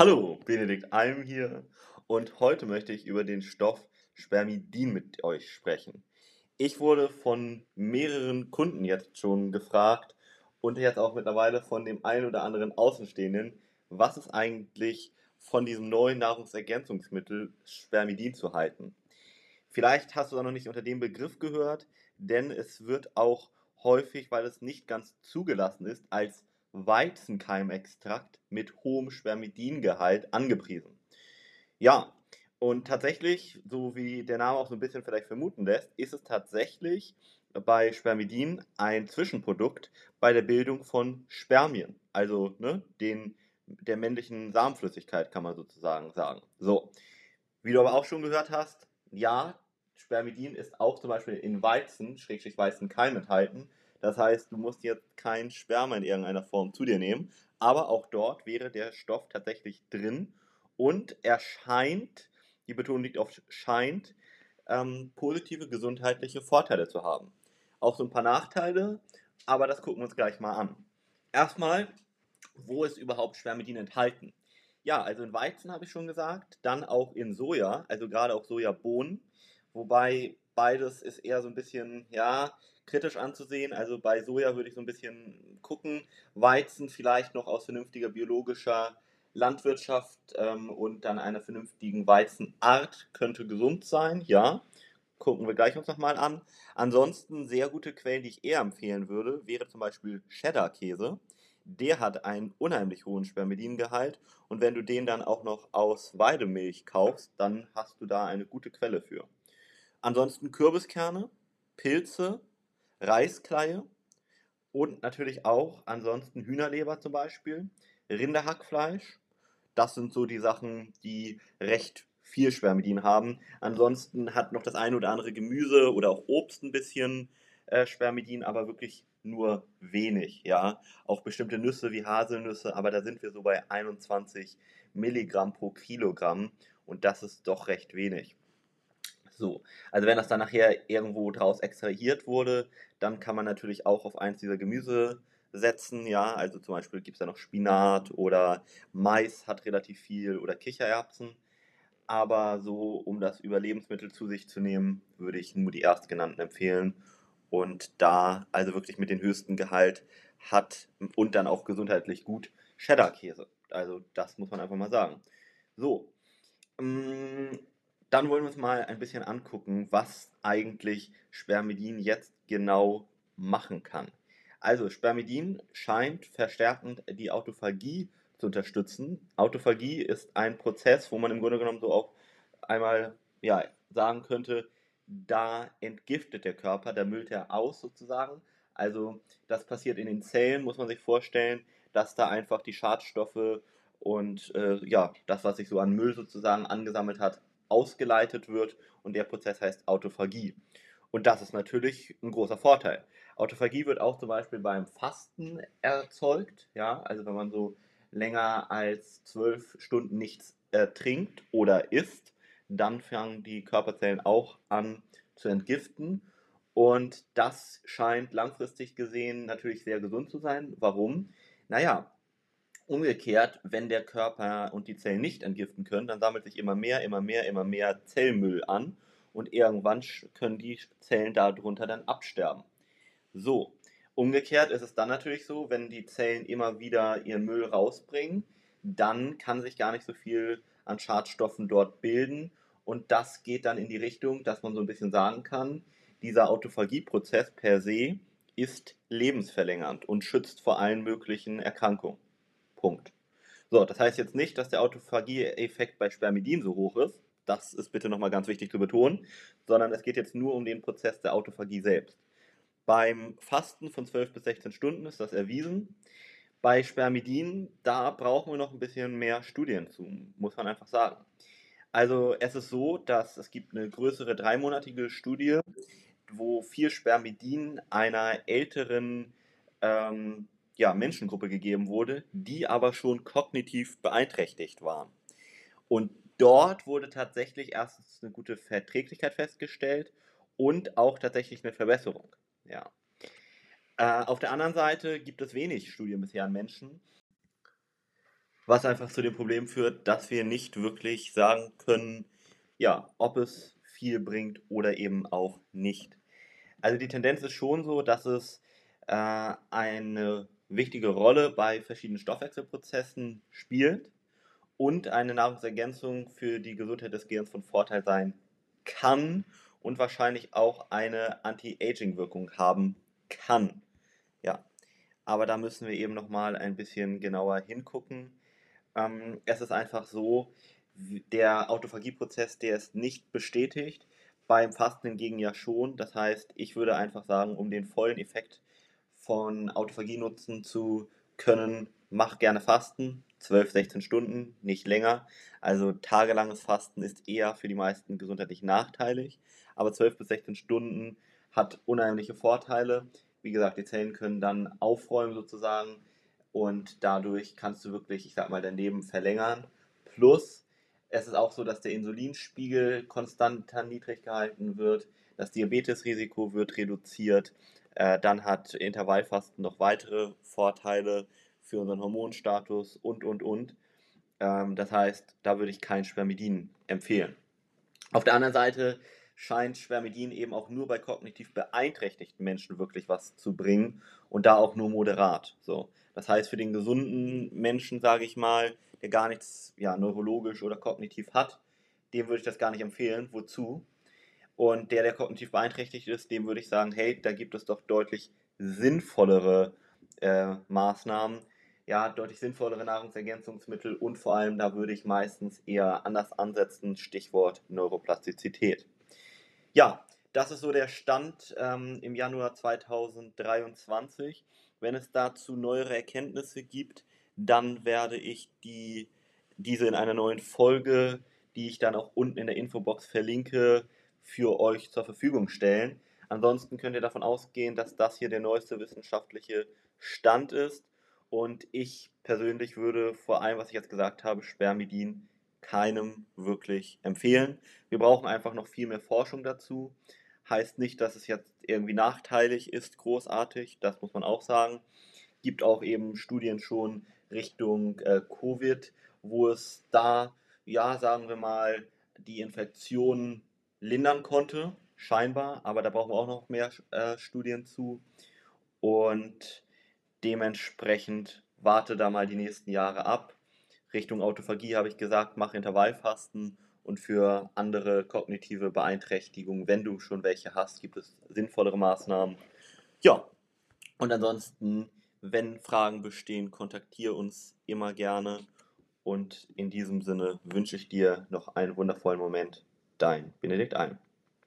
Hallo, Benedikt Alm hier und heute möchte ich über den Stoff Spermidin mit euch sprechen. Ich wurde von mehreren Kunden jetzt schon gefragt und jetzt auch mittlerweile von dem einen oder anderen Außenstehenden, was ist eigentlich von diesem neuen Nahrungsergänzungsmittel Spermidin zu halten. Vielleicht hast du da noch nicht unter dem Begriff gehört, denn es wird auch häufig, weil es nicht ganz zugelassen ist, als Weizenkeimextrakt mit hohem Spermidingehalt angepriesen. Ja, und tatsächlich, so wie der Name auch so ein bisschen vielleicht vermuten lässt, ist es tatsächlich bei Spermidin ein Zwischenprodukt bei der Bildung von Spermien, also ne, den, der männlichen Samenflüssigkeit kann man sozusagen sagen. So, wie du aber auch schon gehört hast, ja, Spermidin ist auch zum Beispiel in Weizen, Schrägstrich Weizenkeim enthalten, das heißt, du musst jetzt kein Sperma in irgendeiner Form zu dir nehmen, aber auch dort wäre der Stoff tatsächlich drin und er scheint, die Betonung liegt auf scheint, ähm, positive gesundheitliche Vorteile zu haben. Auch so ein paar Nachteile, aber das gucken wir uns gleich mal an. Erstmal, wo ist überhaupt Spermidin enthalten? Ja, also in Weizen habe ich schon gesagt, dann auch in Soja, also gerade auch Sojabohnen, wobei beides ist eher so ein bisschen, ja, kritisch anzusehen. Also bei Soja würde ich so ein bisschen gucken. Weizen vielleicht noch aus vernünftiger biologischer Landwirtschaft ähm, und dann einer vernünftigen Weizenart könnte gesund sein, ja. Gucken wir gleich uns nochmal an. Ansonsten sehr gute Quellen, die ich eher empfehlen würde, wäre zum Beispiel Cheddar-Käse. Der hat einen unheimlich hohen Spermidingehalt und wenn du den dann auch noch aus Weidemilch kaufst, dann hast du da eine gute Quelle für. Ansonsten Kürbiskerne, Pilze, Reiskleie und natürlich auch ansonsten Hühnerleber zum Beispiel, Rinderhackfleisch. Das sind so die Sachen, die recht viel Spermidin haben. Ansonsten hat noch das eine oder andere Gemüse oder auch Obst ein bisschen äh, Spermidin, aber wirklich nur wenig. Ja, auch bestimmte Nüsse wie Haselnüsse, aber da sind wir so bei 21 Milligramm pro Kilogramm und das ist doch recht wenig. So, also wenn das dann nachher irgendwo draus extrahiert wurde, dann kann man natürlich auch auf eins dieser Gemüse setzen, ja, also zum Beispiel gibt es da noch Spinat oder Mais hat relativ viel oder Kichererbsen. Aber so, um das über Lebensmittel zu sich zu nehmen, würde ich nur die erstgenannten empfehlen. Und da also wirklich mit dem höchsten Gehalt hat und dann auch gesundheitlich gut Cheddar-Käse. Also das muss man einfach mal sagen. So, mm, dann wollen wir uns mal ein bisschen angucken, was eigentlich Spermidin jetzt genau machen kann. Also Spermidin scheint verstärkend die Autophagie zu unterstützen. Autophagie ist ein Prozess, wo man im Grunde genommen so auch einmal ja, sagen könnte, da entgiftet der Körper, da müllt er aus sozusagen. Also das passiert in den Zellen, muss man sich vorstellen, dass da einfach die Schadstoffe und äh, ja, das, was sich so an Müll sozusagen angesammelt hat, ausgeleitet wird und der Prozess heißt Autophagie. Und das ist natürlich ein großer Vorteil. Autophagie wird auch zum Beispiel beim Fasten erzeugt, ja, also wenn man so länger als zwölf Stunden nichts äh, trinkt oder isst, dann fangen die Körperzellen auch an zu entgiften. Und das scheint langfristig gesehen natürlich sehr gesund zu sein. Warum? Naja, Umgekehrt, wenn der Körper und die Zellen nicht entgiften können, dann sammelt sich immer mehr, immer mehr, immer mehr Zellmüll an und irgendwann können die Zellen darunter dann absterben. So, umgekehrt ist es dann natürlich so, wenn die Zellen immer wieder ihren Müll rausbringen, dann kann sich gar nicht so viel an Schadstoffen dort bilden und das geht dann in die Richtung, dass man so ein bisschen sagen kann, dieser Autophagieprozess per se ist lebensverlängernd und schützt vor allen möglichen Erkrankungen. Punkt. So, das heißt jetzt nicht, dass der Autophagie-Effekt bei Spermidin so hoch ist. Das ist bitte nochmal ganz wichtig zu betonen, sondern es geht jetzt nur um den Prozess der Autophagie selbst. Beim Fasten von 12 bis 16 Stunden ist das erwiesen. Bei Spermidin, da brauchen wir noch ein bisschen mehr Studien zu, muss man einfach sagen. Also es ist so, dass es gibt eine größere dreimonatige Studie, wo vier Spermidin einer älteren ähm, ja, Menschengruppe gegeben wurde, die aber schon kognitiv beeinträchtigt waren. Und dort wurde tatsächlich erstens eine gute Verträglichkeit festgestellt und auch tatsächlich eine Verbesserung. Ja. Äh, auf der anderen Seite gibt es wenig Studien bisher an Menschen. Was einfach zu dem Problem führt, dass wir nicht wirklich sagen können, ja, ob es viel bringt oder eben auch nicht. Also die Tendenz ist schon so, dass es äh, eine wichtige Rolle bei verschiedenen Stoffwechselprozessen spielt und eine Nahrungsergänzung für die Gesundheit des Gehirns von Vorteil sein kann und wahrscheinlich auch eine Anti-Aging-Wirkung haben kann. Ja, aber da müssen wir eben nochmal ein bisschen genauer hingucken. Ähm, es ist einfach so, der Autophagieprozess, der ist nicht bestätigt, beim Fasten hingegen ja schon. Das heißt, ich würde einfach sagen, um den vollen Effekt von Autophagie nutzen zu können, mach gerne Fasten, 12, 16 Stunden, nicht länger. Also tagelanges Fasten ist eher für die meisten gesundheitlich nachteilig, aber 12 bis 16 Stunden hat unheimliche Vorteile. Wie gesagt, die Zellen können dann aufräumen sozusagen und dadurch kannst du wirklich, ich sag mal, dein Leben verlängern. Plus, es ist auch so, dass der Insulinspiegel konstant niedrig gehalten wird, das Diabetesrisiko wird reduziert. Äh, dann hat Intervallfasten noch weitere Vorteile für unseren Hormonstatus und, und, und. Ähm, das heißt, da würde ich kein Spermidin empfehlen. Auf der anderen Seite scheint Spermidin eben auch nur bei kognitiv beeinträchtigten Menschen wirklich was zu bringen und da auch nur moderat. So. Das heißt, für den gesunden Menschen, sage ich mal, der gar nichts ja, neurologisch oder kognitiv hat, dem würde ich das gar nicht empfehlen. Wozu? Und der, der kognitiv beeinträchtigt ist, dem würde ich sagen, hey, da gibt es doch deutlich sinnvollere äh, Maßnahmen, ja, deutlich sinnvollere Nahrungsergänzungsmittel und vor allem da würde ich meistens eher anders ansetzen, Stichwort Neuroplastizität. Ja, das ist so der Stand ähm, im Januar 2023. Wenn es dazu neuere Erkenntnisse gibt, dann werde ich die, diese in einer neuen Folge, die ich dann auch unten in der Infobox verlinke, für euch zur Verfügung stellen. Ansonsten könnt ihr davon ausgehen, dass das hier der neueste wissenschaftliche Stand ist und ich persönlich würde vor allem, was ich jetzt gesagt habe, Spermidin keinem wirklich empfehlen. Wir brauchen einfach noch viel mehr Forschung dazu. Heißt nicht, dass es jetzt irgendwie nachteilig ist, großartig, das muss man auch sagen. Gibt auch eben Studien schon Richtung äh, Covid, wo es da, ja, sagen wir mal, die Infektion lindern konnte, scheinbar, aber da brauchen wir auch noch mehr äh, Studien zu. Und Dementsprechend warte da mal die nächsten Jahre ab. Richtung Autophagie habe ich gesagt, mach Intervallfasten und für andere kognitive Beeinträchtigungen, wenn du schon welche hast, gibt es sinnvollere Maßnahmen. Ja, und ansonsten, wenn Fragen bestehen, kontaktiere uns immer gerne. Und in diesem Sinne wünsche ich dir noch einen wundervollen Moment. Dein Benedikt Alm.